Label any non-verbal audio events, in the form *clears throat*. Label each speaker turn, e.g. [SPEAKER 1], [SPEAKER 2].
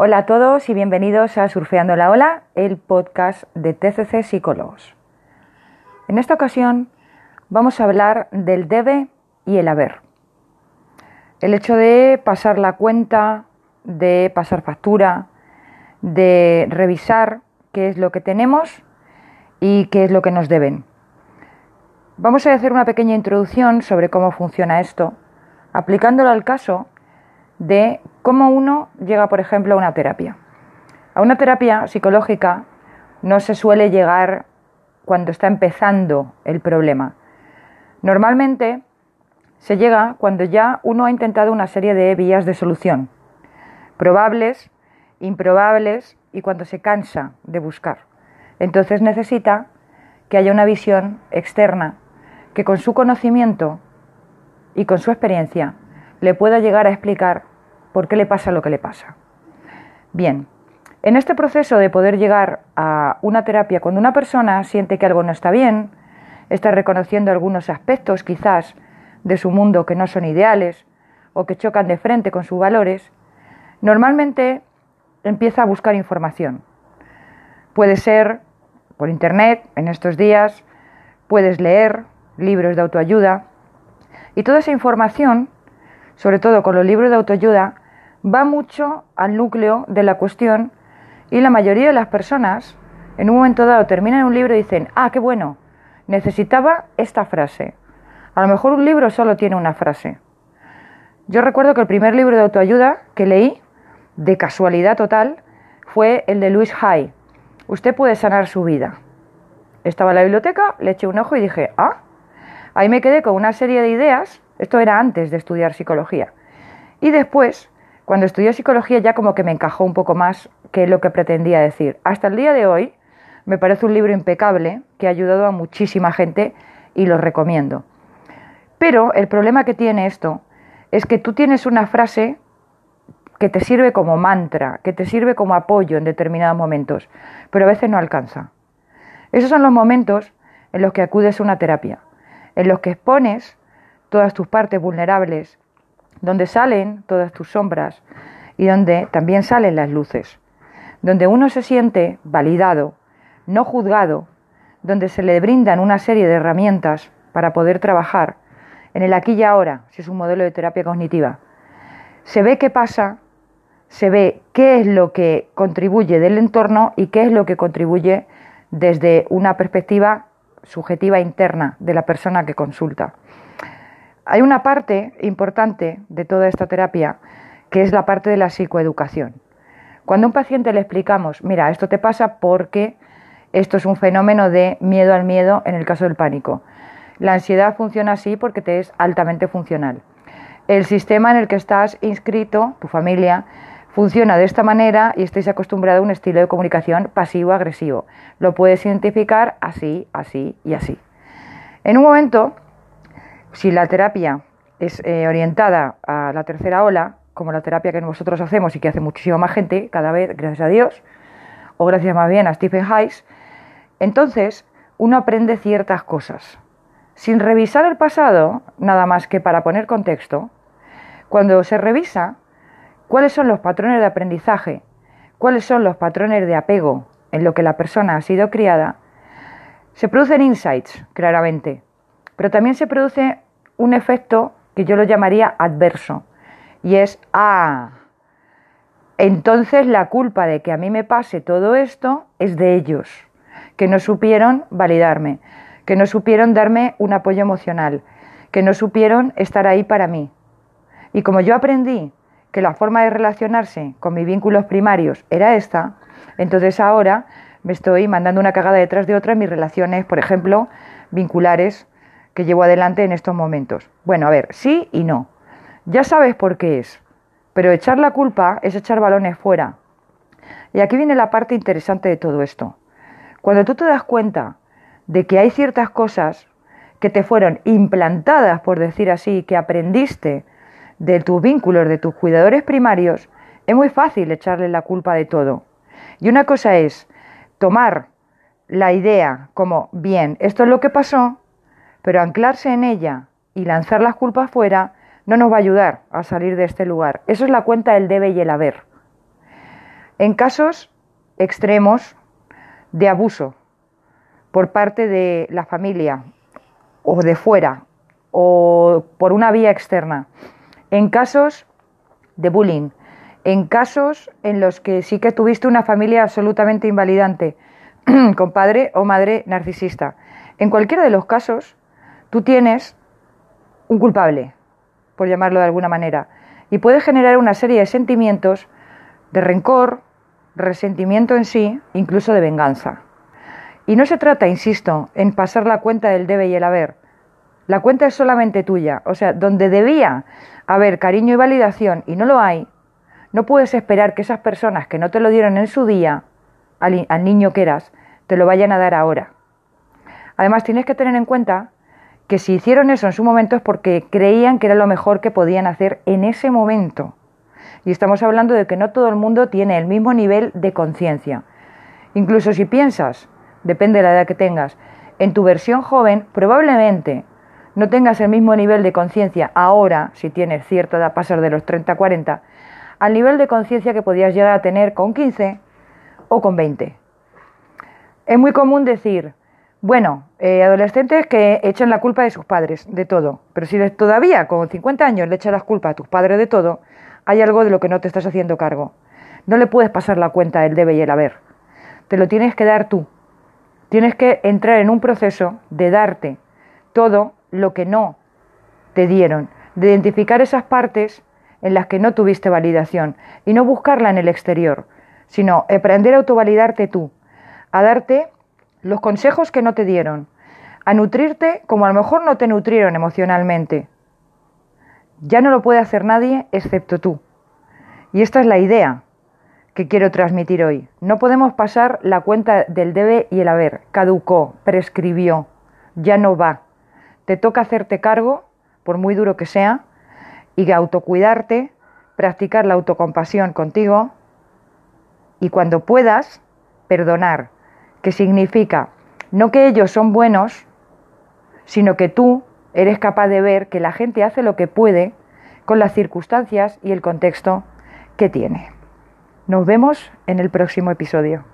[SPEAKER 1] Hola a todos y bienvenidos a Surfeando la Ola, el podcast de TCC Psicólogos. En esta ocasión vamos a hablar del debe y el haber. El hecho de pasar la cuenta, de pasar factura, de revisar qué es lo que tenemos y qué es lo que nos deben. Vamos a hacer una pequeña introducción sobre cómo funciona esto, aplicándolo al caso de cómo uno llega, por ejemplo, a una terapia. A una terapia psicológica no se suele llegar cuando está empezando el problema. Normalmente se llega cuando ya uno ha intentado una serie de vías de solución, probables, improbables y cuando se cansa de buscar. Entonces necesita que haya una visión externa que con su conocimiento y con su experiencia le pueda llegar a explicar por qué le pasa lo que le pasa. Bien, en este proceso de poder llegar a una terapia, cuando una persona siente que algo no está bien, está reconociendo algunos aspectos quizás de su mundo que no son ideales o que chocan de frente con sus valores, normalmente empieza a buscar información. Puede ser por internet en estos días, puedes leer libros de autoayuda y toda esa información sobre todo con los libros de autoayuda, va mucho al núcleo de la cuestión y la mayoría de las personas en un momento dado terminan un libro y dicen, ah, qué bueno, necesitaba esta frase. A lo mejor un libro solo tiene una frase. Yo recuerdo que el primer libro de autoayuda que leí, de casualidad total, fue el de Louis Hay. Usted puede sanar su vida. Estaba en la biblioteca, le eché un ojo y dije, ah, ahí me quedé con una serie de ideas esto era antes de estudiar psicología. Y después, cuando estudié psicología, ya como que me encajó un poco más que lo que pretendía decir. Hasta el día de hoy, me parece un libro impecable que ha ayudado a muchísima gente y lo recomiendo. Pero el problema que tiene esto es que tú tienes una frase que te sirve como mantra, que te sirve como apoyo en determinados momentos, pero a veces no alcanza. Esos son los momentos en los que acudes a una terapia, en los que expones todas tus partes vulnerables, donde salen todas tus sombras y donde también salen las luces, donde uno se siente validado, no juzgado, donde se le brindan una serie de herramientas para poder trabajar en el aquí y ahora, si es un modelo de terapia cognitiva. Se ve qué pasa, se ve qué es lo que contribuye del entorno y qué es lo que contribuye desde una perspectiva subjetiva interna de la persona que consulta. Hay una parte importante de toda esta terapia que es la parte de la psicoeducación. Cuando a un paciente le explicamos, mira, esto te pasa porque esto es un fenómeno de miedo al miedo en el caso del pánico. La ansiedad funciona así porque te es altamente funcional. El sistema en el que estás inscrito, tu familia, funciona de esta manera y estáis acostumbrado a un estilo de comunicación pasivo-agresivo. Lo puedes identificar así, así y así. En un momento si la terapia es eh, orientada a la tercera ola, como la terapia que nosotros hacemos y que hace muchísima más gente cada vez, gracias a Dios, o gracias más bien a Stephen Hayes, entonces uno aprende ciertas cosas. Sin revisar el pasado, nada más que para poner contexto, cuando se revisa cuáles son los patrones de aprendizaje, cuáles son los patrones de apego en lo que la persona ha sido criada, se producen insights, claramente. Pero también se produce un efecto que yo lo llamaría adverso. Y es, ah, entonces la culpa de que a mí me pase todo esto es de ellos, que no supieron validarme, que no supieron darme un apoyo emocional, que no supieron estar ahí para mí. Y como yo aprendí que la forma de relacionarse con mis vínculos primarios era esta, entonces ahora me estoy mandando una cagada detrás de otra en mis relaciones, por ejemplo, vinculares que llevo adelante en estos momentos. Bueno, a ver, sí y no. Ya sabes por qué es, pero echar la culpa es echar balones fuera. Y aquí viene la parte interesante de todo esto. Cuando tú te das cuenta de que hay ciertas cosas que te fueron implantadas, por decir así, que aprendiste de tus vínculos, de tus cuidadores primarios, es muy fácil echarle la culpa de todo. Y una cosa es tomar la idea como, bien, esto es lo que pasó, pero anclarse en ella y lanzar las culpas fuera no nos va a ayudar a salir de este lugar. Eso es la cuenta del debe y el haber. En casos extremos de abuso por parte de la familia o de fuera o por una vía externa. En casos de bullying, en casos en los que sí que tuviste una familia absolutamente invalidante, *clears throat* con padre o madre narcisista. En cualquiera de los casos, tú tienes un culpable, por llamarlo de alguna manera, y puede generar una serie de sentimientos de rencor, resentimiento en sí, incluso de venganza. Y no se trata, insisto, en pasar la cuenta del debe y el haber. La cuenta es solamente tuya. O sea, donde debía haber cariño y validación y no lo hay, no puedes esperar que esas personas que no te lo dieron en su día, al, al niño que eras, te lo vayan a dar ahora. Además, tienes que tener en cuenta que si hicieron eso en su momento es porque creían que era lo mejor que podían hacer en ese momento. Y estamos hablando de que no todo el mundo tiene el mismo nivel de conciencia. Incluso si piensas, depende de la edad que tengas, en tu versión joven, probablemente no tengas el mismo nivel de conciencia ahora, si tienes cierta edad, pasar de los 30 a 40, al nivel de conciencia que podías llegar a tener con 15 o con 20. Es muy común decir, bueno, eh, adolescentes que echan la culpa de sus padres, de todo. Pero si todavía con 50 años le echas la culpa a tus padres de todo, hay algo de lo que no te estás haciendo cargo. No le puedes pasar la cuenta del debe y el haber. Te lo tienes que dar tú. Tienes que entrar en un proceso de darte todo lo que no te dieron, de identificar esas partes en las que no tuviste validación y no buscarla en el exterior, sino aprender a autovalidarte tú, a darte los consejos que no te dieron, a nutrirte como a lo mejor no te nutrieron emocionalmente. Ya no lo puede hacer nadie excepto tú. Y esta es la idea que quiero transmitir hoy. No podemos pasar la cuenta del debe y el haber. Caducó, prescribió, ya no va. Te toca hacerte cargo, por muy duro que sea, y autocuidarte, practicar la autocompasión contigo y cuando puedas, perdonar, que significa no que ellos son buenos, sino que tú eres capaz de ver que la gente hace lo que puede con las circunstancias y el contexto que tiene. Nos vemos en el próximo episodio.